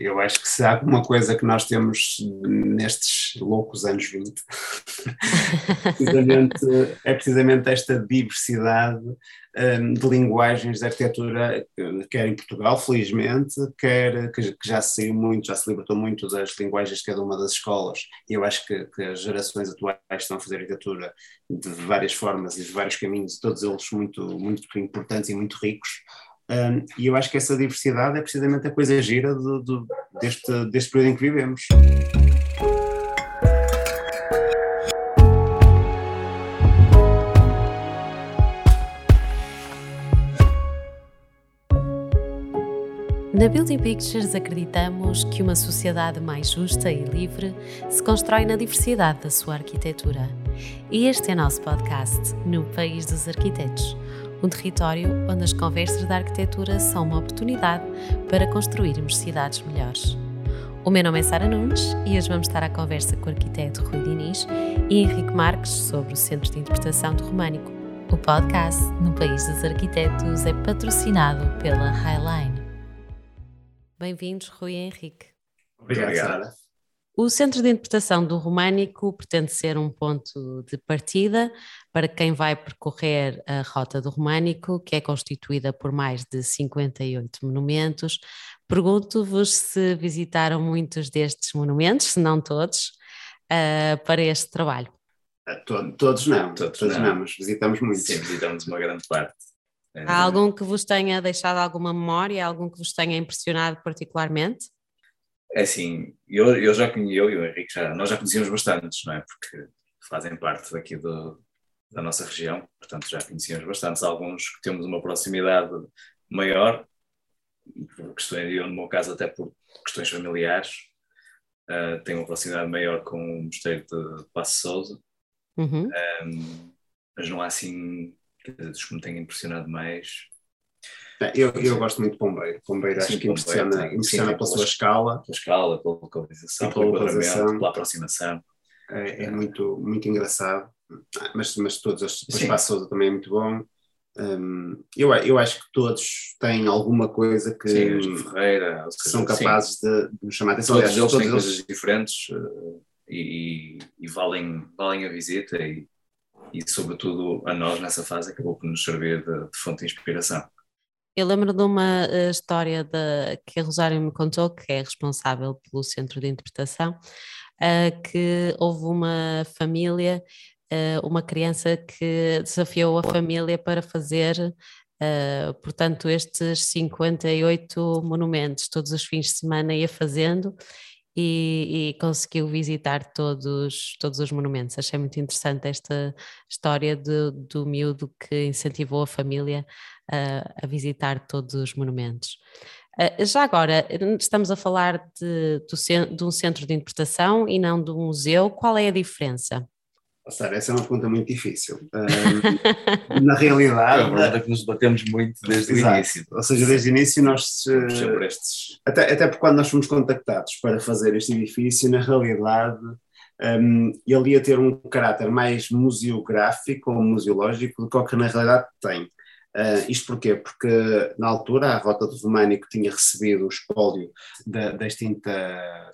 eu acho que se há alguma coisa que nós temos nestes loucos anos 20, precisamente, é precisamente esta diversidade um, de linguagens de arquitetura, quer em Portugal, felizmente, quer que, que, já se saiu muito, já se libertou muito das linguagens de cada uma das escolas. E eu acho que, que, as gerações atuais estão a fazer arquitetura de várias formas e de vários caminhos, todos eles muito, muito importantes e muito ricos. Um, e eu acho que essa diversidade é precisamente a coisa gira do, do, deste, deste período em que vivemos. Na Building Pictures acreditamos que uma sociedade mais justa e livre se constrói na diversidade da sua arquitetura. E este é nosso podcast, No País dos Arquitetos, um território onde as conversas da arquitetura são uma oportunidade para construirmos cidades melhores. O meu nome é Sara Nunes e hoje vamos estar à conversa com o arquiteto Rui Diniz e Henrique Marques sobre o Centro de Interpretação do Românico. O podcast No País dos Arquitetos é patrocinado pela Highline. Bem-vindos, Rui e Henrique. Obrigado, Sara. O Centro de Interpretação do Românico pretende ser um ponto de partida para quem vai percorrer a Rota do Românico, que é constituída por mais de 58 monumentos. Pergunto-vos se visitaram muitos destes monumentos, se não todos, uh, para este trabalho. Uh, todos não, todos, todos não. não, mas visitamos muitos. Sim, visitamos uma grande parte. Há algum que vos tenha deixado alguma memória, algum que vos tenha impressionado particularmente? É assim, eu, eu já conheci, eu e o Henrique, já, nós já conhecíamos bastantes, não é? Porque fazem parte daqui do, da nossa região, portanto já conhecíamos bastantes. Alguns que temos uma proximidade maior, por questões, eu no meu caso até por questões familiares, uh, tenho uma proximidade maior com o mosteiro de Passo Souza, uhum. um, mas não há assim dos que me têm impressionado mais. Eu, eu gosto muito de Pombeiro. Pombeiro acho que impressiona, Pombeiro, impressiona sim, pela sua escala. Pela escala, pela localização, pela localização, pela aproximação. É, é, muito, muito engraçado. Mas, mas todos os, o Espaço Sousa também é muito bom. Um, eu, eu acho que todos têm alguma coisa que, sim, Ferreira, que são capazes de, de chamar a atenção. Todos eles têm coisas diferentes uh, e, e, valem, valem a visita e, e, sobretudo, a nós nessa fase acabou por nos servir de, de fonte de inspiração. Eu lembro de uma uh, história de, que a Rosário me contou, que é responsável pelo Centro de Interpretação, uh, que houve uma família, uma criança que desafiou a família para fazer, portanto, estes 58 monumentos, todos os fins de semana ia fazendo, e, e, conseguiu visitar todos, todos os monumentos. Achei muito interessante esta história de, do miúdo que incentivou a família uh, a visitar todos os monumentos. Já agora, estamos a falar de, de um centro de interpretação e não de um museu, qual é a diferença? Sara, essa é uma pergunta muito difícil. Uh, na realidade. É uma pergunta que nos batemos muito desde Exato. o início. Ou seja, desde o início nós. Uh, estes... até, até porque quando nós fomos contactados para fazer este edifício, na realidade. Um, ele ia ter um caráter mais museográfico ou museológico do que o que na realidade tem. Uh, isto porquê? Porque na altura a Rota do Românico tinha recebido o espólio da, da extinta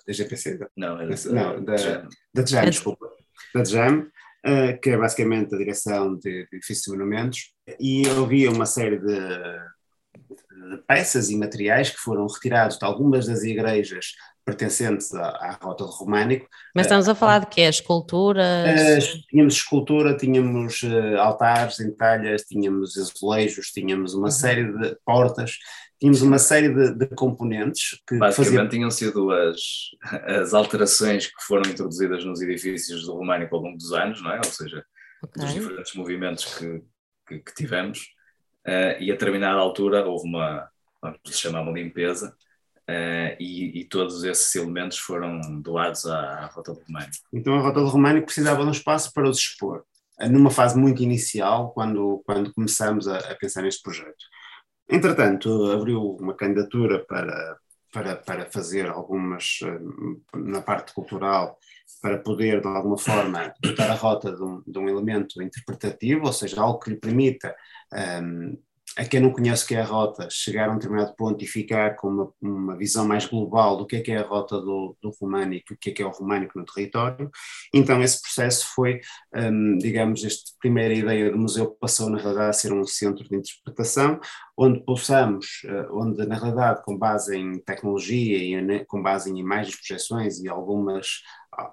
da GPC. Não, era não, da, da, da Tejam, desculpa. Da Tejam, uh, que é basicamente a direção de, de edifícios e monumentos, e havia uma série de, de, peças e materiais que foram retirados de algumas das igrejas pertencentes à, à Rota do Românico. Mas estamos a falar de quê? Esculturas? Tínhamos escultura, tínhamos uh, altares em talhas, tínhamos azulejos, tínhamos uma uhum. série de portas, tínhamos uma série de, de componentes que Basicamente faziam... tinham sido as, as alterações que foram introduzidas nos edifícios do Românico ao longo dos anos, não é? Ou seja, okay. dos diferentes movimentos que, que, que tivemos, uh, e a determinada altura houve uma, vamos chamar uma limpeza, Uh, e, e, todos esses elementos foram doados à, à, Rota do Românico. Então a Rota do Românico precisava de um espaço para os expor, numa fase muito inicial, quando, quando começamos a, a pensar neste projeto. Entretanto, abriu uma candidatura para, para, para fazer algumas, eh, na parte cultural, para poder, de alguma forma, dotar a rota de um, de um elemento interpretativo, ou seja, algo que lhe permita um, ehm, a quem não conhece o que é a rota, chegar a um determinado ponto e ficar com uma, uma visão mais global do que é que é a rota do, do românico, o que é que é o românico no território. Então esse processo foi, um, digamos, esta primeira ideia do museu passou na realidade a ser um centro de interpretação, onde possamos, uh, onde na realidade com base em tecnologia e né, com base em imagens, projeções e algumas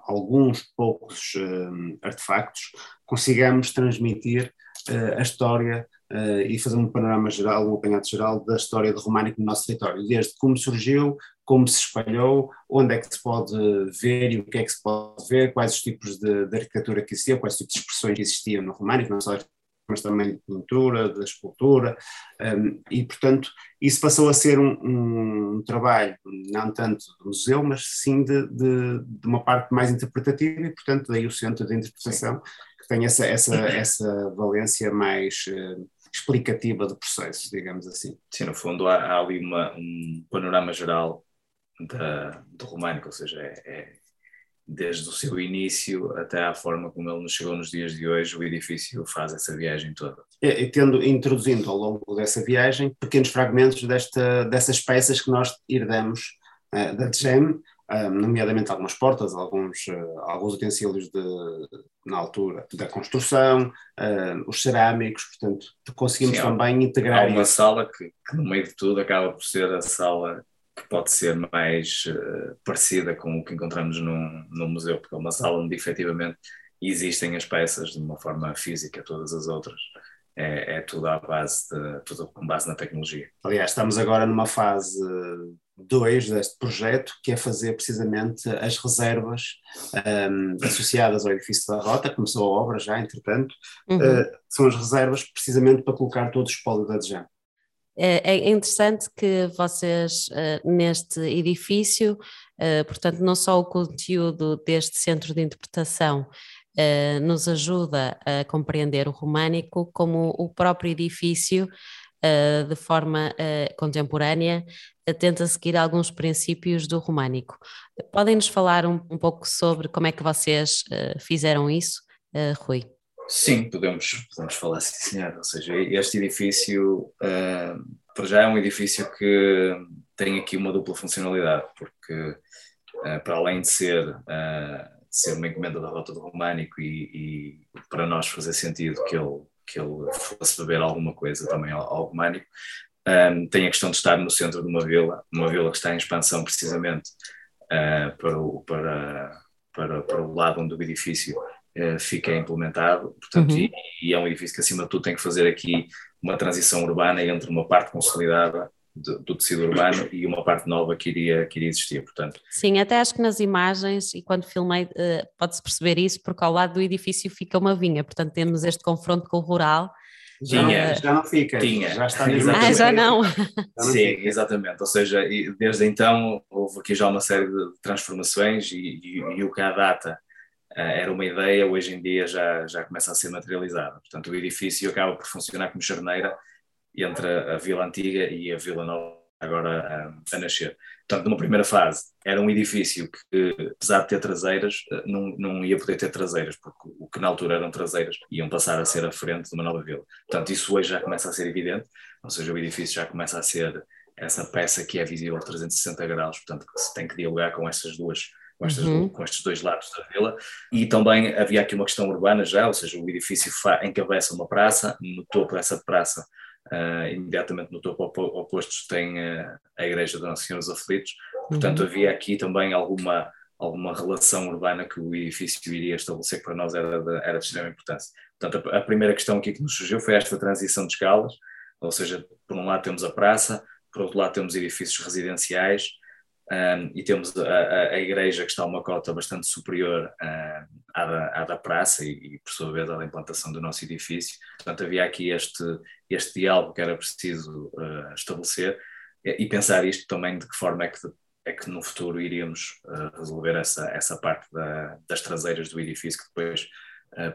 alguns poucos uh, artefactos, consigamos transmitir uh, a história uh, e fazer um panorama geral, um apanhado geral da história do românico no nosso território, desde como surgiu, como se espalhou, onde é que se pode ver e o que é que se pode ver, quais os tipos de, de arquitetura que existiam, quais os tipos de expressões que existiam no românico, não só mas também de pintura, da escultura, um, e portanto isso passou a ser um, um, trabalho, não tanto do museu, mas sim de, de, de, uma parte mais interpretativa, e portanto daí o centro de interpretação, que tem essa, essa, essa valência mais uh, explicativa do processo, digamos assim. Sim, no fundo há, há ali uma, um panorama geral da, do românico, ou seja, é, é, desde o seu início até à forma como ele nos chegou nos dias de hoje, o edifício faz essa viagem toda. É, e tendo introduzindo ao longo dessa viagem pequenos fragmentos desta, dessas peças que nós herdamos uh, da GEM, nomeadamente algumas portas, alguns, uh, alguns utensílios de, na altura da construção, os cerâmicos, portanto, conseguimos Sim, também integrar. Há uma sala que, que, no meio de tudo, acaba por ser a sala que pode ser mais uh, parecida com o que encontramos num, num museu, porque é uma sala onde efetivamente existem as peças de uma forma física, todas as outras. É, é tudo à base de, tudo com base na tecnologia. Aliás, estamos agora numa fase 2 deste projeto, que é fazer precisamente as reservas um, associadas ao edifício da Rota, começou a obra já, entretanto, uhum. uh, são as reservas precisamente para colocar todos os espólio da DGEM. É, é interessante que vocês, uh, neste edifício, uh, portanto, não só o conteúdo deste centro de interpretação nos ajuda a compreender o românico, como o próprio edifício uh, de forma uh, contemporânea, uh, tenta seguir alguns princípios do românico. Podem-nos falar um, um, pouco sobre como é que vocês fizeram isso, Rui? Sim, podemos, podemos falar, sim, senhor. Ou seja, este edifício, uh, já é um edifício que tem aqui uma dupla funcionalidade, porque para além de ser ser uma encomenda da Rota do Românico e, e, para nós fazer sentido que ele que ele fosse beber alguma coisa também ao, ao românico. Um, tem a questão de estar no centro de uma vila, uma vila que está em expansão precisamente uh, para, o, para, para, para o lado onde o edifício uh, fica implementado, portanto, uhum. e, e, é um edifício que acima de tudo tem que fazer aqui uma transição urbana entre uma parte consolidada do, do, tecido urbano e uma parte nova que iria, que iria existir, portanto. Sim, até acho que nas imagens e quando filmei uh, pode-se perceber isso, porque ao lado do edifício fica uma vinha, portanto temos este confronto com o rural. Já, Tinha, não, já não fica, Tinha. já está Ah, já não. Sim, exatamente, ou seja, desde então houve aqui já uma série de transformações e, e, e o que à data uh, era uma ideia, hoje em dia já, já começa a ser materializada. Portanto, o edifício acaba por funcionar como charneira entre a, Vila Antiga e a Vila Nova agora a, a, nascer. Portanto, numa primeira fase, era um edifício que, apesar de ter traseiras, eh, não, não ia poder ter traseiras, porque o que na altura eram traseiras iam passar a ser a frente de uma nova vila. Portanto, isso hoje já começa a ser evidente, ou seja, o edifício já começa a ser essa peça que é visível a 360 graus, portanto, que se tem que dialogar com estas duas com, estas, uhum. com, estes dois lados da vila. E também havia aqui uma questão urbana já, ou seja, o edifício encabeça uma praça, no topo dessa praça Uh, imediatamente no topo oposto tem uh, a Igreja de Nossa Senhora dos Aflitos, portanto uhum. havia aqui também alguma, alguma relação urbana que o edifício iria estabelecer que para nós era de, era de extrema importância. Portanto, a, a, primeira questão aqui que nos surgiu foi esta transição de escalas, ou seja, por um lado temos a praça, por outro lado temos edifícios residenciais, um, e temos a, a, igreja que está a uma cota bastante superior uh, à, da, à, da, praça e, e, por sua vez, à da implantação do nosso edifício. Portanto, havia aqui este, este diálogo que era preciso uh, estabelecer e, e, pensar isto também de que forma é que, é que no futuro iríamos uh, resolver essa, essa parte da, das traseiras do edifício que depois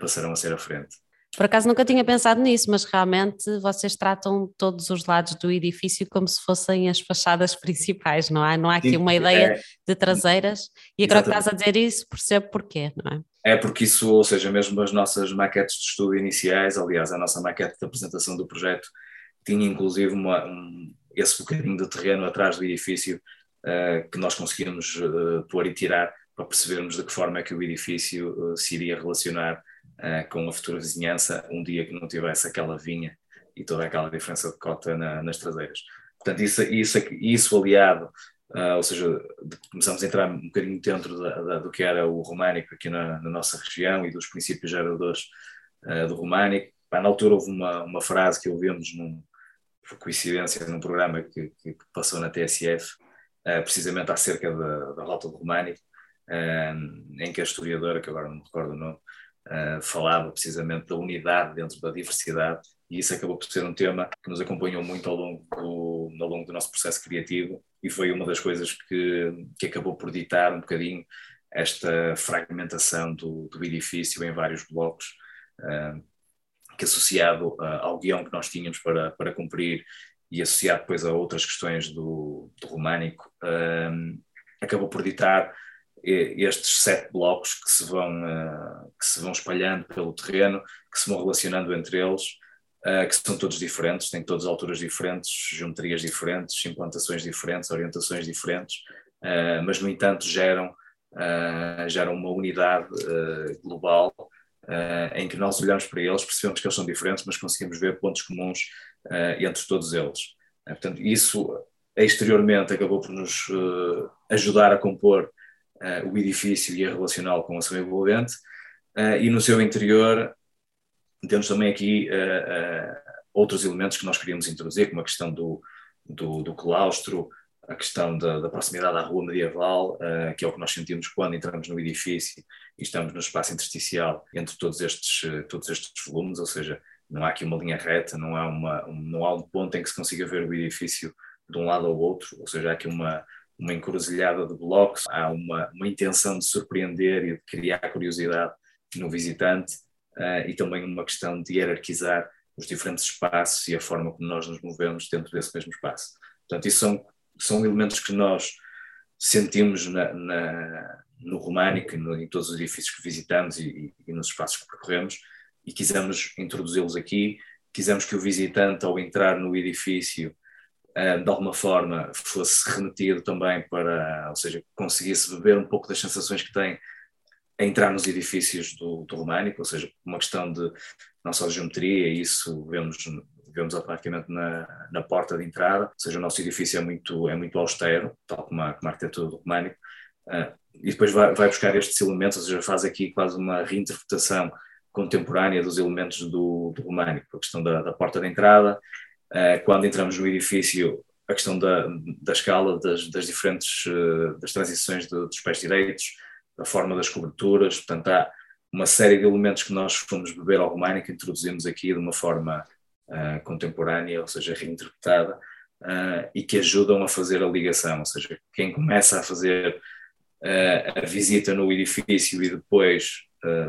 passarão a ser a frente. Por acaso nunca tinha pensado nisso, mas realmente vocês tratam todos os lados do edifício como se fossem as fachadas principais, não há? Não há aqui uma ideia é, de traseiras e agora que estás a dizer isso, percebo porquê, não é? É porque isso, ou seja, mesmo as nossas maquetes de estudo iniciais, aliás, a nossa maquete de apresentação do projeto tinha inclusive uma, um, esse bocadinho de terreno atrás do edifício uh, que nós conseguimos uh, pôr e tirar para percebermos de que forma é que o edifício uh, se iria relacionar com a futura vizinhança um dia que não tivesse aquela vinha e toda aquela diferença de cota na, nas traseiras. Portanto, isso, isso, isso aliado, ou seja, começamos a entrar um bocadinho dentro da, da, do que era o românico aqui na, na, nossa região e dos princípios geradores do românico. Pá, na altura houve uma, uma frase que ouvimos num, por coincidência, num programa que, que passou na TSF, uh, precisamente acerca da, da Rota do Românico, uh, em que a historiadora, que agora não me recordo o nome, uh, falava precisamente da unidade dentro da diversidade, e isso acabou por ser um tema que nos acompanhou muito ao longo do, ao longo do nosso processo criativo, e foi uma das coisas que, que acabou por ditar um bocadinho esta fragmentação do, do edifício em vários blocos, que associado uh, ao guião que nós tínhamos para, para cumprir e associado depois a outras questões do, do românico, acabou por ditar estes sete blocos que se vão uh, que se vão espalhando pelo terreno, que se vão relacionando entre eles, uh, que são todos diferentes, têm todas alturas diferentes, geometrias diferentes, implantações diferentes, orientações diferentes, uh, mas no entanto geram geram uma unidade global em que nós olhamos para eles, percebemos que eles são diferentes, mas conseguimos ver pontos comuns entre todos eles. Portanto, isso exteriormente acabou por nos ajudar a compor o edifício e a relacional com a ação envolvente, e no seu interior temos também aqui outros elementos que nós queríamos introduzir, como a questão do, do, do claustro, a questão da, da, proximidade à rua medieval, uh, que é o que nós sentimos quando entramos no edifício e estamos no espaço intersticial entre todos estes, uh, todos estes volumes, ou seja, não há aqui uma linha reta, não há, uma, um, não há um ponto em que se consiga ver o edifício de um lado ao outro, ou seja, há aqui uma, uma encruzilhada de blocos, há uma, uma intenção de surpreender e de criar curiosidade no visitante uh, e também uma questão de hierarquizar os diferentes espaços e a forma como nós nos movemos dentro desse mesmo espaço. Portanto, isso são são elementos que nós sentimos na, na, no românico e no, em todos os edifícios que visitamos e, e, nos espaços que percorremos e quisemos introduzi-los aqui. Quisemos que o visitante, ao entrar no edifício, de alguma forma fosse remetido também para, ou seja, conseguisse beber um pouco das sensações que tem a entrar nos edifícios do, do românico, ou seja, uma questão de não só de geometria, isso vemos vemos automaticamente na, na porta de entrada, ou seja, o nosso edifício é muito, é muito austero, tal como a, como a arquitetura do românico, uh, e depois vai, vai, buscar estes elementos, ou seja, faz aqui quase uma reinterpretação contemporânea dos elementos do, do românico, a questão da, da porta de entrada, quando entramos no edifício, a questão da, da escala das, das diferentes, uh, das transições de, dos pés direitos, da forma das coberturas, portanto há uma série de elementos que nós fomos beber ao românico, introduzimos aqui de uma forma uh, contemporânea, ou seja, reinterpretada, uh, e que ajudam a fazer a ligação, ou seja, quem começa a fazer uh, a visita no edifício e depois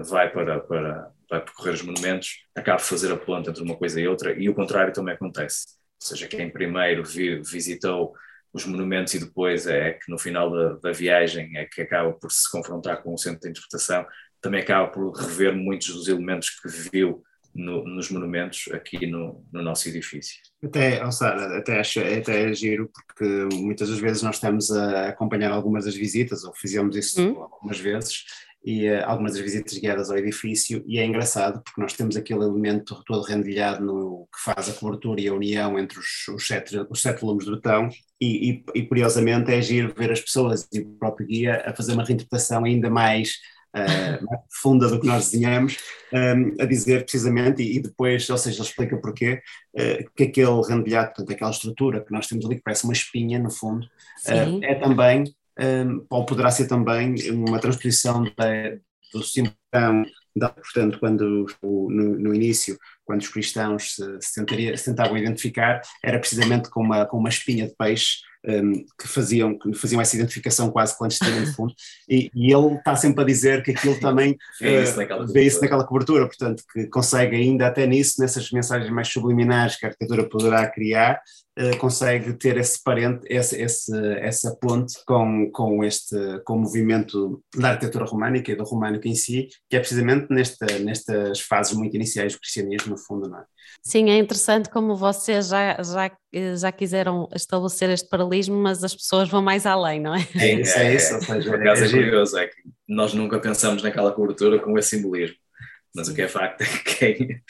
vai para, para vai percorrer os monumentos, acaba de fazer a ponte entre uma coisa e outra, e o contrário também acontece. Ou seja, quem primeiro vi, visitou os monumentos e depois é que no final da, da, viagem é que acaba por se confrontar com o centro de interpretação, também acaba por rever muitos dos elementos que viu no, nos monumentos aqui no, no nosso edifício. Até, Sara, até acho até é giro, porque muitas das vezes nós estamos a acompanhar algumas das visitas, ou fizemos isso hum. algumas vezes, e uh, algumas das visitas guiadas ao edifício, e é engraçado porque nós temos aquele elemento todo rendilhado no, que faz a cobertura e a união entre os, os, sete, os sete volumes de betão, e, e, e curiosamente é giro ver as pessoas e o próprio guia a fazer uma reinterpretação ainda mais uh, mais profunda do que nós desenhamos, um, ehm, a dizer precisamente, e, e, depois, ou seja, ele explica porquê, uh, que aquele rendilhado, portanto, aquela estrutura que nós temos ali, que parece uma espinha no fundo, uh, é também, um, ou poderá ser também, uma transposição da, do simplão, portanto, quando no, no, início, quando os cristãos se, se, tentaria, se, tentavam identificar, era precisamente com uma, com uma espinha de peixe um, que, faziam, que faziam essa identificação quase clandestina no fundo, e, e, ele está sempre a dizer que aquilo também vê, isso, naquela vê isso naquela cobertura, portanto, que consegue ainda até nisso, nessas mensagens mais subliminares que a arquitetura poderá criar, consegue ter esse parente, esse, esse, essa ponte com, com este com o movimento da arquitetura românica e do românico em si, que é precisamente nesta, nestas fases muito iniciais do cristianismo, no fundo, não é? Sim, é interessante como vocês já, já, já quiseram estabelecer este paralelismo, mas as pessoas vão mais além, não é? É isso, é isso. Ou seja, por acaso é, é curioso, é que nós nunca pensamos naquela cobertura com esse simbolismo. Mas o que é facto é que quem,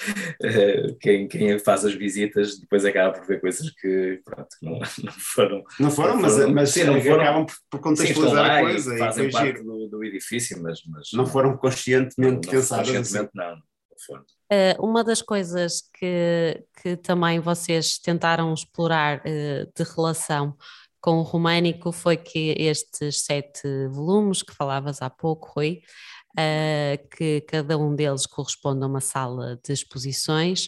eh, quem, quem, faz as visitas depois acaba por ver coisas que pronto, não, não foram. Não foram, não foram mas, mas sim, não foram, acabam por, contextualizar a coisa e fazem e parte do, do, edifício, mas, mas. Não foram conscientemente não, pensadas. Conscientemente, assim. não. não foram. Uh, uma das coisas que, que também vocês tentaram explorar uh, de relação com o românico foi que estes sete volumes que falavas há pouco, Rui, uh, que cada um deles corresponde a uma sala de exposições.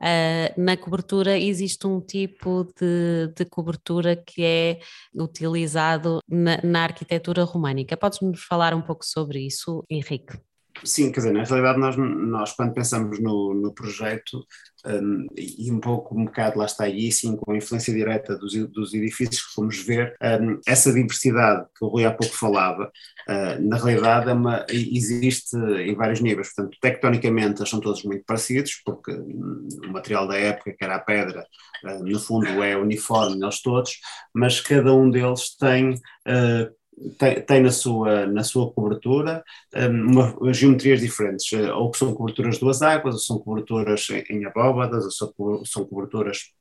Uh, na cobertura existe um tipo de, de cobertura que é utilizado na, na arquitetura românica. Podes-me falar um pouco sobre isso, Henrique? Sim, quer dizer, na realidade nós, nós quando pensamos no, no projeto um, e um pouco um bocado lá está aí sim com a influência direta dos, dos edifícios que fomos ver, um, essa diversidade que o Rui há pouco falava, uh, na realidade é uma, existe em vários níveis, portanto tectonicamente eles são todos muito parecidos porque um, o material da época que era a pedra uh, no fundo é uniforme neles todos, mas cada um deles tem uh, tem, tem, na, sua, na sua cobertura um, uma, geometrias diferentes, eh, ou são coberturas duas águas, ou são coberturas em, em abóbadas, ou são, coberturas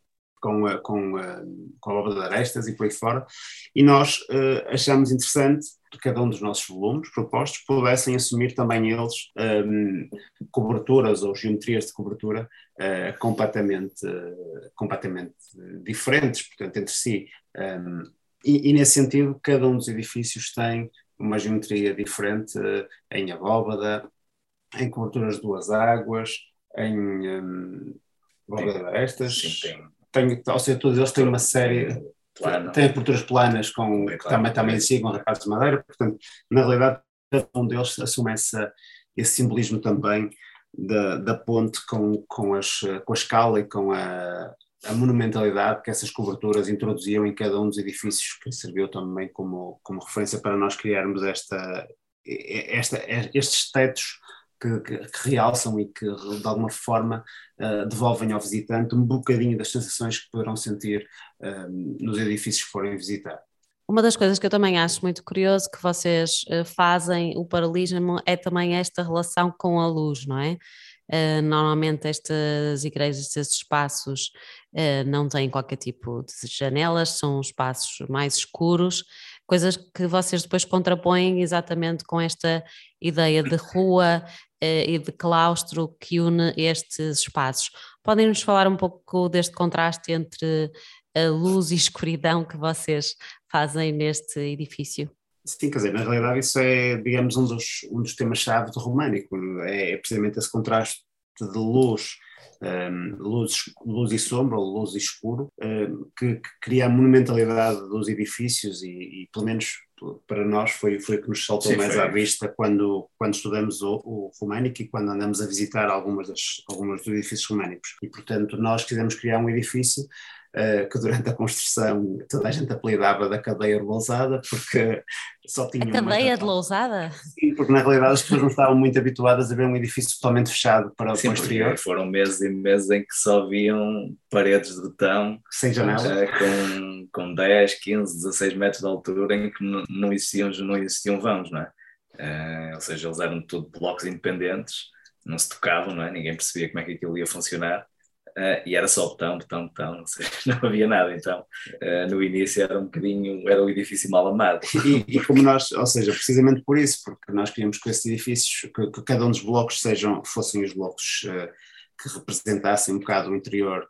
com, com, com a de arestas e por aí fora, e nós uh, achamos interessante que cada um dos nossos volumes propostos pudessem assumir também eles um, coberturas ou geometrias de cobertura uh, completamente, uh, completamente diferentes, portanto, entre si. Um, e, e, nesse sentido, cada um dos edifícios tem uma geometria diferente uh, em abóbada, em coberturas de duas águas, em um, abóbada destas. Sim, tem. tem. Ou seja, todos eles têm uma série. Plano. Têm coberturas planas com, que também, também sigam recados de madeira, portanto, na realidade, cada um deles assume essa, esse simbolismo também da, da ponte com, com, as, com a escala e com a, a monumentalidade que essas coberturas introduziam em cada um dos edifícios, que serviu também como, como referência para nós criarmos esta, esta, estes tetos que, que, que, realçam e que de alguma forma uh, devolvem ao visitante um bocadinho das sensações que poderão sentir uh, nos edifícios que forem visitar. Uma das coisas que eu também acho muito curioso que vocês uh, fazem, o paralelismo, é também esta relação com a luz, não é? Uh, normalmente estas igrejas, estes espaços uh, não têm qualquer tipo de janelas, são espaços mais escuros, coisas que vocês depois contrapõem exatamente com esta ideia de rua uh, e de claustro que une estes espaços. Podem nos falar um pouco deste contraste entre a luz e escuridão que vocês fazem neste edifício? Sim, quer dizer, na realidade isso é, digamos, um dos, um dos temas-chave do românico, é, é precisamente esse contraste de luz, um, luz, luz e sombra, ou luz e escuro, um, que, que, cria a monumentalidade dos edifícios e, e, pelo menos para nós foi, foi o que nos saltou Sim, mais foi. à vista quando, quando estudamos o, o românico e quando andamos a visitar algumas das, algumas dos edifícios românicos. E, portanto, nós quisemos criar um edifício uh, que durante a construção toda a gente apelidava da cadeia de Lousada, porque só tinha. A cadeia de Lousada? Sim, porque na realidade as pessoas não estavam muito habituadas a ver um edifício totalmente fechado para Sim, o exterior. Foram meses e meses em que só viam paredes de betão. Sem janela. Uh, com, com 10, 15, 16 metros de altura em que não, não, existiam, não existiam vãos, não é? Uh, ou seja, eles eram tudo blocos independentes, não se tocavam, não é? Ninguém percebia como é que aquilo ia funcionar. Uh, e era só botão, botão, botão, não, sei, não havia nada. Então, uh, no início era um bocadinho, era o edifício mal amado. E, e, como nós, ou seja, precisamente por isso, porque nós queríamos que esses edifícios, que, que cada um dos blocos sejam, fossem os blocos uh, que representassem um bocado o interior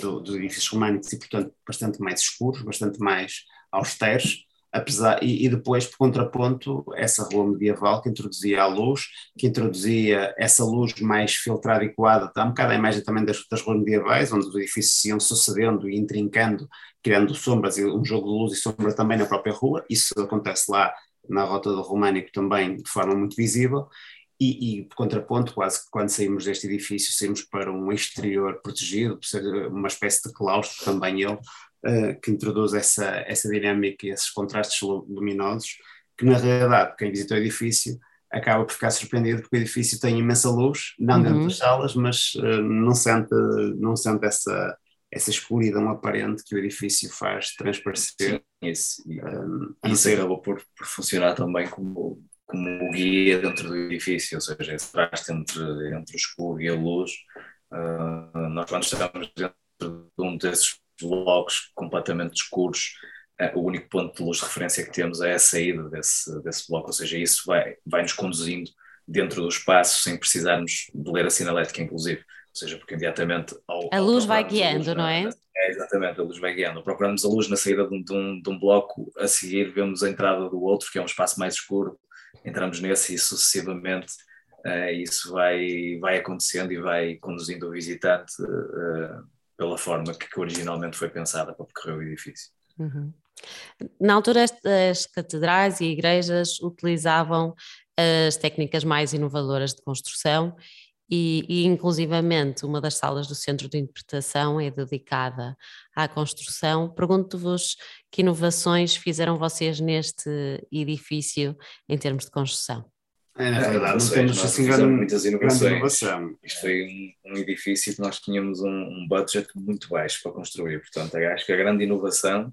do, dos edifícios românicos e, portanto, bastante mais escuros, bastante mais austeros, apesar e, e, depois por contraponto essa rua medieval que introduzia a luz, que introduzia essa luz mais filtrada e coada, está um bocado a imagem também das, das ruas medievais, onde os edifícios se iam sucedendo e intrincando, criando sombras e um jogo de luz e sombra também na própria rua, isso acontece lá na rota do Românico também de forma muito visível, e, e, por contraponto, quase que quando saímos deste edifício, saímos para um exterior protegido, por ser uma espécie de claustro também ele, que introduz essa, essa dinâmica e esses contrastes luminosos, que na realidade, quem visita o edifício acaba por ficar surpreendido porque o edifício tem imensa luz, não uhum. dentro das salas, mas uh, não sente, não sente essa, essa escuridão aparente que o edifício faz transparecer. Sim, isso, um, isso acabou por, por funcionar também como, como guia dentro do edifício, ou seja, esse traste entre, entre o escuro e a luz. Uh, nós, quando estamos dentro de um desses blocos completamente escuros, uh, o único ponto de luz de referência que temos é a saída desse, desse bloco, ou seja, isso vai, vai nos conduzindo dentro do espaço sem precisarmos de ler a sinalética, inclusive ou seja, porque imediatamente ao, A luz vai guiando, luz, não é? É, exatamente, a luz vai guiando. Procuramos a luz na saída de um, de, um, de um, bloco, a seguir vemos a entrada do outro, que é um espaço mais escuro, entramos nesse e sucessivamente uh, isso vai, vai acontecendo e vai conduzindo o visitante uh, pela forma que, que, originalmente foi pensada para percorrer o edifício. Uhum. Na altura, as catedrais e igrejas utilizavam as técnicas mais inovadoras de construção e, e, inclusivamente uma das salas do Centro de Interpretação é dedicada à construção. Pergunto-vos que inovações fizeram vocês neste edifício em termos de construção? É, na verdade, não temos assim grande, muitas inovações. Inovação. Isto foi um, um, edifício que nós tínhamos um, um budget muito baixo para construir, portanto, acho que a grande inovação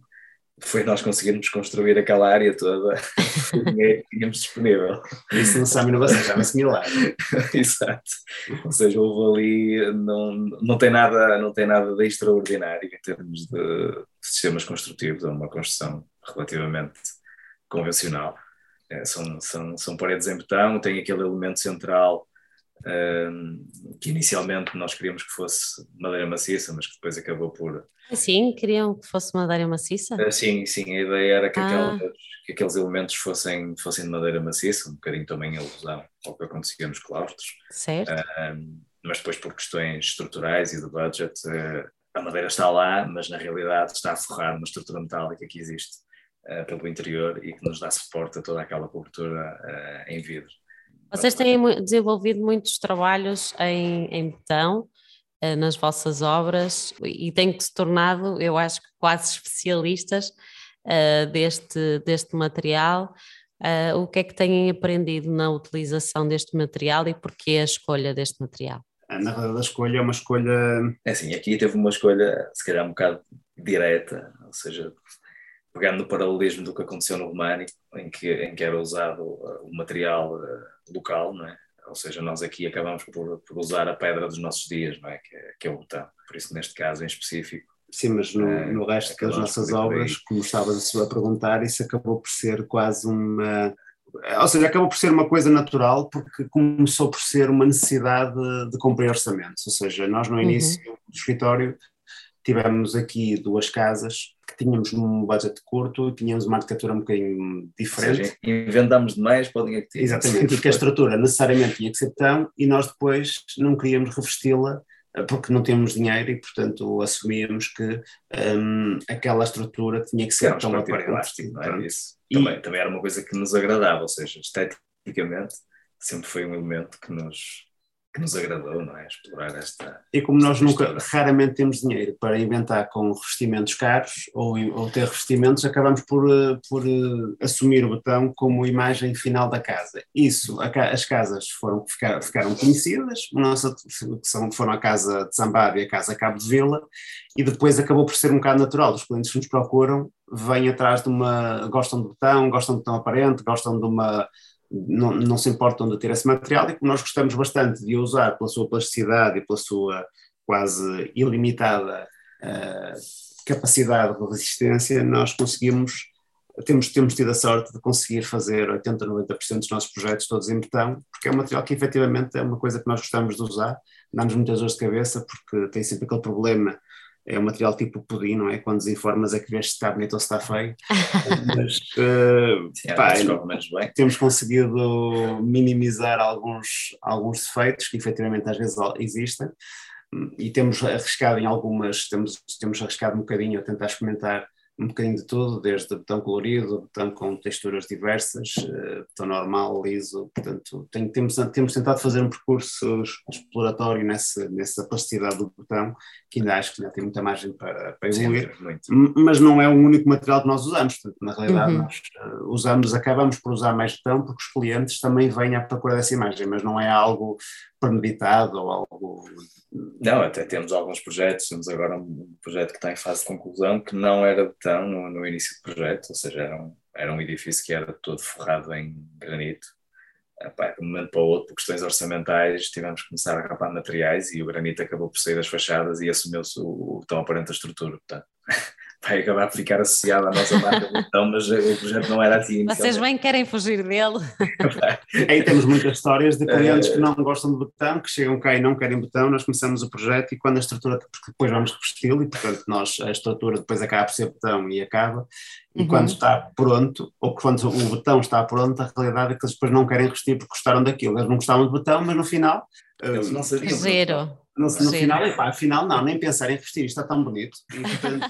foi nós conseguirmos construir aquela área toda que tínhamos disponível. Isso não sabe inovação, chama-se milagre. Exato. Ou seja, houve ali, não, não, tem nada, não tem nada de extraordinário em termos de sistemas construtivos, é uma construção relativamente convencional. É, são, são, são paredes em betão, tem aquele elemento central um, que inicialmente nós queríamos que fosse madeira maciça, mas que depois acabou por. Ah, sim, queriam que fosse madeira maciça? Uh, sim, sim, a ideia era que, ah. aqueles, que aqueles elementos fossem, fossem de madeira maciça, um bocadinho também alusão ao que acontecia nos claustros. Certo. Uh, mas depois por questões estruturais e de budget, uh, a madeira está lá, mas na realidade está a forrar uma estrutura metálica que existe pelo interior e que nos dá suporte a toda aquela cobertura em vidro. Vocês têm desenvolvido muitos trabalhos em, em betão eh, nas vossas obras e têm se tornado, eu acho que quase especialistas uh, deste, deste material. Uh, o que é que têm aprendido na utilização deste material e porquê a escolha deste material? Na verdade, a escolha é uma escolha. É assim, aqui teve uma escolha, se calhar, um bocado direta, ou seja, pegando no paralelismo do que aconteceu no Românico, em que, em que era usado uh, o material uh, local, não é? ou seja, nós aqui acabamos por, por, usar a pedra dos nossos dias, não é? Que, é, que é o botão, por isso neste caso em específico. Sim, mas no, é, no resto das nossas obras, como estavas a perguntar, isso acabou por ser quase uma. Ou seja, acabou por ser uma coisa natural porque começou por ser uma necessidade de, de cumprir orçamentos. Ou seja, nós no uhum. início uhum. do escritório tivemos aqui duas casas que tínhamos um budget curto e tínhamos uma arquitetura um bocadinho diferente. Ou seja, inventámos demais para o dinheiro que tínhamos. Exatamente, porque a estrutura necessariamente tinha que ser tão e nós depois não queríamos revesti-la eh, porque não temos dinheiro e, portanto, assumíamos que um, aquela estrutura tinha que ser tão. Elástico, não é? Isso. E... Também, também era uma coisa que nos agradava, ou seja, esteticamente sempre foi um elemento que nos, que nos agradou, não é? Explorar esta. E como nós nunca, raramente temos dinheiro para inventar com revestimentos caros ou, ou ter revestimentos, acabamos por, eh, por uh, assumir o botão como imagem final da casa. Isso, as casas foram, ficar, ficaram conhecidas, nossa, são, foram a casa de Zambado e a casa Cabo de Vila, e depois acabou por ser um bocado natural. Os clientes que nos procuram vêm atrás de uma. gostam do botão, gostam do botão aparente, gostam de uma não, não se importam de ter esse material e como nós gostamos bastante de usar pela sua plasticidade e pela sua quase ilimitada uh, capacidade de resistência, nós conseguimos, temos, temos tido a sorte de conseguir fazer 80, 90% dos nossos projetos todos em betão, porque é um material que efetivamente é uma coisa que nós gostamos de usar, dá-nos muitas dores de cabeça porque tem sempre aquele problema é um material tipo pudim, não é? Quando desinformas é que vês se está bonito ou se está feio. Mas uh, Sim, pá, temos conseguido minimizar alguns, alguns defeitos que efetivamente às vezes existem e temos arriscado em algumas, temos, temos arriscado um bocadinho a tentar experimentar um bocadinho de tudo, desde betão colorido, betão com texturas diversas, uh, betão normal, liso, portanto tem, temos, temos tentado fazer um percurso exploratório nessa, nessa plasticidade do betão, que ainda acho que ainda tem muita margem para, para evoluir, Sim, mas não é o único material que nós usamos, portanto, na realidade uhum. nós uh, usamos, acabamos por usar mais betão porque os clientes também vêm à procura dessa imagem, mas não é algo premeditado ou algo não, até temos alguns projetos, temos agora um projeto que está em fase de conclusão, que não era no, no início do projeto, ou seja, era um, era um edifício que era todo forrado em granito. Epá, de um momento para o outro, por questões orçamentais, tivemos que começar a rapar materiais e o granito acabou por sair das fachadas e assumiu-se o, o tão aparente estrutura. Portanto, vai acabar por ficar associado à nossa marca de botão, mas o projeto não era assim. Vocês bem querem fugir dele. Aí temos muitas histórias de clientes que não gostam de botão, que chegam cá e não querem botão, nós começamos o projeto e quando a estrutura, porque depois vamos revesti-lo e portanto nós, a estrutura depois acaba por ser botão e acaba, e uhum. quando está pronto, ou quando o botão está pronto, a realidade é que eles depois não querem revestir porque gostaram daquilo, eles não gostavam de botão, mas no final... Eles não sabiam. Zero. No, no final, epá, afinal não, nem pensar em revestir, isto está tão bonito. E, portanto,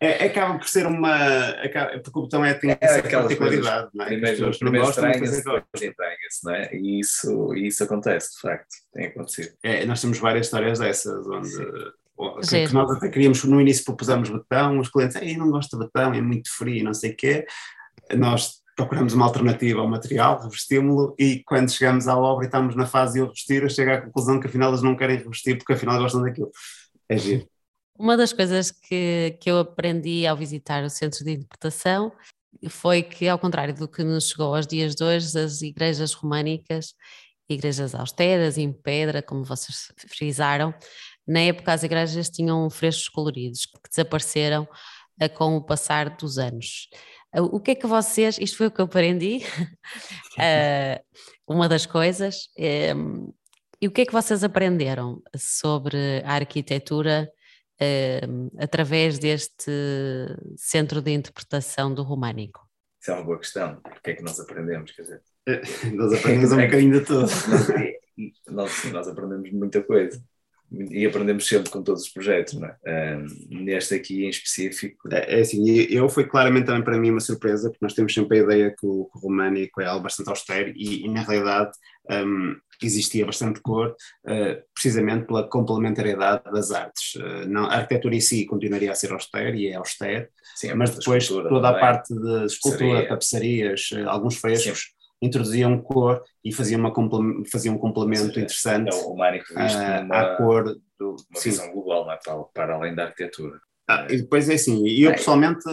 é, acaba por ser uma. Acaba, porque o botão é, tem é, essa particularidade, não é? Primeiro, os primeiros estranham-se, entranham-se, não é? E isso, isso acontece, de facto, tem acontecido. É, nós temos várias histórias dessas, onde. Que, que, nós até queríamos, no início propusemos botão, os clientes, Ei, não gosto de botão, é muito frio, não sei o quê. Nós procuramos uma alternativa ao material, revestimos-lo e quando chegamos à obra e estamos na fase de o revestir, eu chego à conclusão que afinal eles não querem revestir porque afinal gostam daquilo. É giro. Uma das coisas que, que eu aprendi ao visitar o centro de interpretação foi que, ao contrário do que nos chegou aos dias de hoje, as igrejas românicas, igrejas austeras, em pedra, como vocês frisaram, na época as igrejas tinham frescos coloridos que desapareceram eh, com o passar dos anos. Eh, o que é que vocês, isto foi o que eu aprendi, eh, uma das coisas, e o que é que vocês aprenderam sobre a arquitetura uh, através deste centro de interpretação do românico? Isso é uma boa questão. O que é que nós aprendemos? Quer dizer, nós aprendemos um bocadinho de tudo. Nós, nós aprendemos muita coisa e aprendemos sempre com todos os projetos, não é? neste aqui em específico. É, é assim, eu foi claramente também para mim uma surpresa, porque nós temos sempre a ideia que o, que o românico é algo bastante austero e, e na realidade um, existia bastante cor, uh, precisamente pela complementariedade das artes. Uh, não, a arquitetura em si continuaria a ser austera e é austera, mas depois toda a parte de escultura, tapeçarias, uh, alguns frescos. Introduziam cor e faziam, uma, faziam um complemento seja, interessante é o Mário uma, à cor do, uma sim. visão global, é? para, para além da arquitetura. Ah, e depois é assim, e eu pessoalmente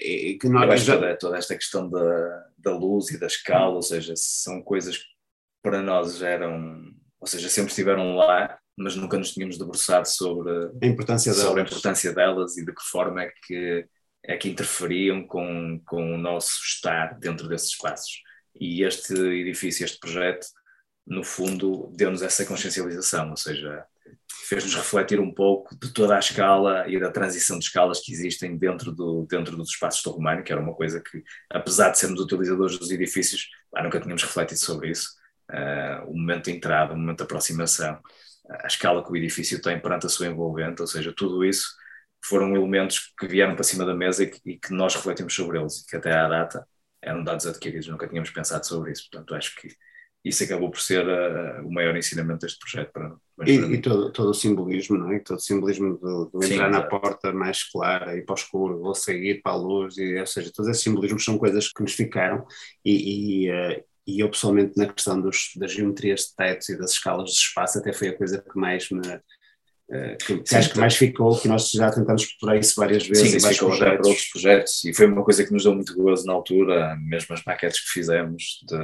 é, que nós já... toda, toda, esta questão da, da luz e da escala, ou seja, são coisas que para nós eram, ou seja, sempre estiveram lá, mas nunca nos tínhamos debruçado sobre a importância delas, sobre a importância delas e de que forma é que, é que interferiam com, com o nosso estar dentro desses espaços. E este edifício, este projeto, no fundo, deu-nos essa consciencialização, ou seja, fez-nos refletir um pouco de toda a escala e da transição de escalas que existem dentro, do, dentro dos espaços do Romano, que era uma coisa que, apesar de sermos utilizadores dos edifícios, nunca tínhamos refletido sobre isso. Uh, o momento de entrada, o momento de aproximação, a escala que o edifício tem perante a sua envolvente, ou seja, tudo isso foram elementos que vieram para cima da mesa e que, e que nós refletimos sobre eles e que até à data eram dados adquiridos, nunca tínhamos pensado sobre isso, portanto acho que isso acabou por ser uh, o maior ensinamento deste projeto para, para e, e, todo, todo o simbolismo, não é? Todo o simbolismo do, do Sim, entrar na porta mais clara e para o escuro, ou sair para a luz, e, ou seja, todos esses simbolismos são coisas que nos ficaram e, e, uh, e eu pessoalmente na questão dos, das geometrias de tetos e das escalas de espaço até foi a coisa que mais me uh, que, Sim, acho que mais ficou, que nós já tentamos explorar isso várias vezes Sim, isso ficou até para outros projetos. E foi uma coisa que nos deu muito gozo na altura, mesmo as maquetes que fizemos de,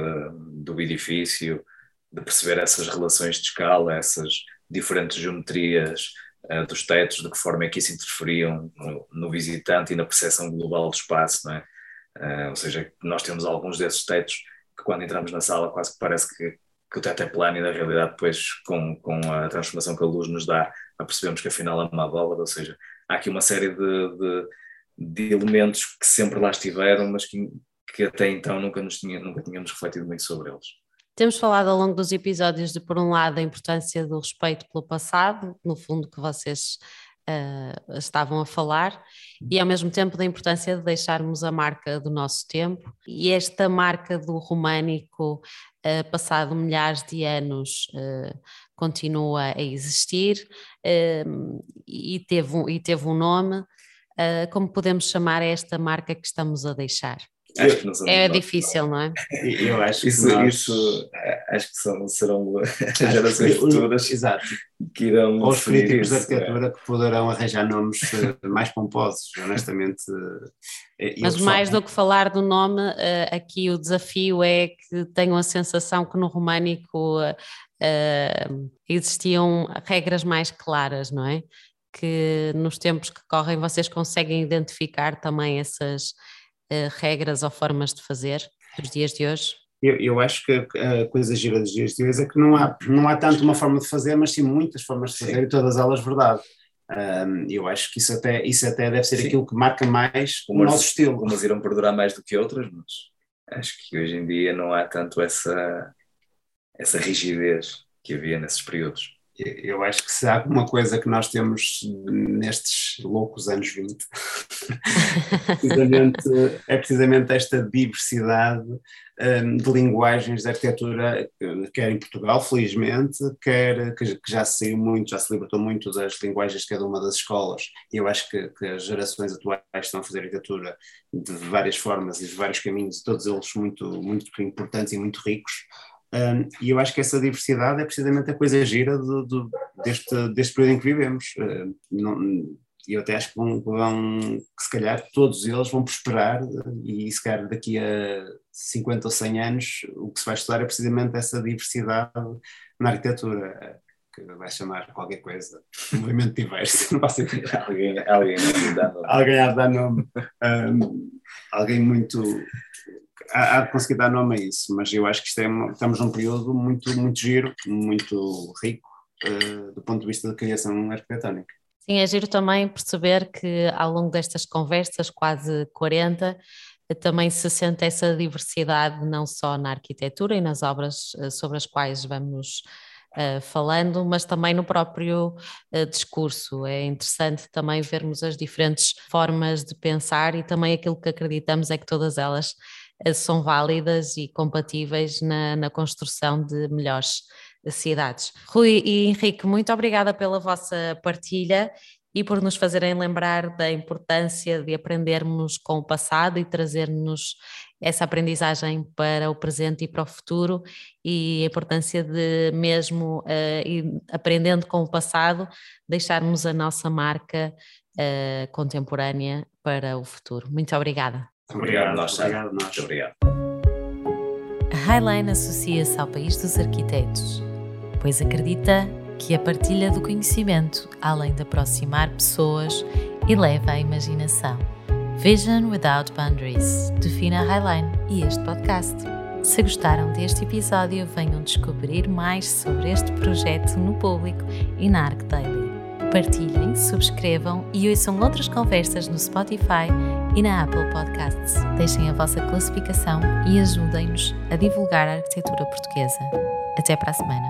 do edifício, de perceber essas relações de escala, essas diferentes geometrias uh, dos tetos, de que forma é que isso interferiam no, no visitante e na percepção global do espaço, não é? Uh, ou seja, nós temos alguns desses tetos que quando entramos na sala quase que parece que, que o teto é plano e na realidade depois com, com a transformação que a luz nos dá percebemos que afinal é uma abóbora, ou seja, há aqui uma série de, de, de elementos que sempre lá estiveram, mas que, que até então nunca, nos tinha, nunca tínhamos refletido muito sobre eles. Temos falado ao longo dos episódios de, por um lado, a importância do respeito pelo passado, no fundo, que vocês uh, estavam a falar e ao mesmo tempo da importância de deixarmos a marca do nosso tempo e esta marca do românico uh, passado milhares de anos uh, continua a existir e, teve um, e teve um nome como podemos chamar esta marca que estamos a deixar? É difícil, não é? Eu acho isso, que nós... isso acho que são, serão gerações futuras Exato. que irão. Ou os críticos da arquitetura que poderão arranjar nomes eh, mais pomposos, honestamente. Eh, Mas mais do que falar do nome, eh, aqui o desafio é que tenham a sensação que no românico existiam regras mais claras, não é? Que nos tempos que correm vocês conseguem identificar também essas regras ou formas de fazer dos dias de hoje? Eu, eu, acho que a coisa gira dos dias de hoje é que não há, não há tanto uma forma de fazer, mas sim muitas formas de fazer sim. e todas elas verdade. Um, eu acho que isso até, isso até deve ser sim. aquilo que marca mais umas, o nosso estilo. Umas irão perdurar mais do que outras, mas acho que hoje em dia não há tanto essa, essa rigidez que havia nesses períodos eu acho que se há alguma coisa que nós temos nestes loucos anos 20, precisamente, é precisamente esta diversidade um, de linguagens de arquitetura, quer em Portugal, felizmente, quer que, que, já se saiu muito, já se libertou muito das linguagens de cada uma das escolas. E eu acho que, que, as gerações atuais estão a fazer arquitetura de várias formas e de vários caminhos, todos eles muito, muito importantes e muito ricos. Um, e eu acho que essa diversidade é precisamente a coisa gira do, do, deste, deste período em que vivemos. Uh, e eu até acho que vão, vão, que se calhar todos eles vão prosperar e se calhar daqui a 50 ou 100 anos o que se vai estudar é precisamente essa diversidade na arquitetura que vai chamar qualquer coisa, movimento diverso, não posso dizer. Alguém, alguém, alguém há de dar nome. Um, alguém muito há, de conseguir dar nome a isso, mas eu acho que é, estamos num período muito, muito giro, muito rico uh, do ponto de vista da criação arquitetónica. Sim, é giro também perceber que ao longo destas conversas, quase 40, também se sente essa diversidade não só na arquitetura e nas obras eh, sobre as quais vamos uh, falando, mas também no próprio uh, discurso. É interessante também vermos as diferentes formas de pensar e também aquilo que acreditamos é que todas elas são válidas e compatíveis na, na construção de melhores cidades. Rui e Henrique, muito obrigada pela vossa partilha e por nos fazerem lembrar da importância de aprendermos com o passado e trazermos essa aprendizagem para o presente e para o futuro e a importância de mesmo uh, aprendendo com o passado deixarmos a nossa marca uh, contemporânea para o futuro. Muito obrigada. Obrigado, nós. Obrigado, nós. Muito obrigado. A Highline associa-se ao país dos arquitetos, pois acredita que a partilha do conhecimento, além de aproximar pessoas, eleva a imaginação. Vision Without Boundaries define a Highline e este podcast. Se gostaram deste episódio, venham descobrir mais sobre este projeto no público e na Arc Daily. Partilhem, subscrevam e ouçam outras conversas no Spotify e na Apple Podcasts. Deixem a vossa classificação e ajudem-nos a divulgar a arquitetura portuguesa. Até para a semana.